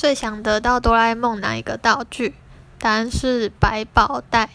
最想得到哆啦 a 梦哪一个道具？答案是百宝袋。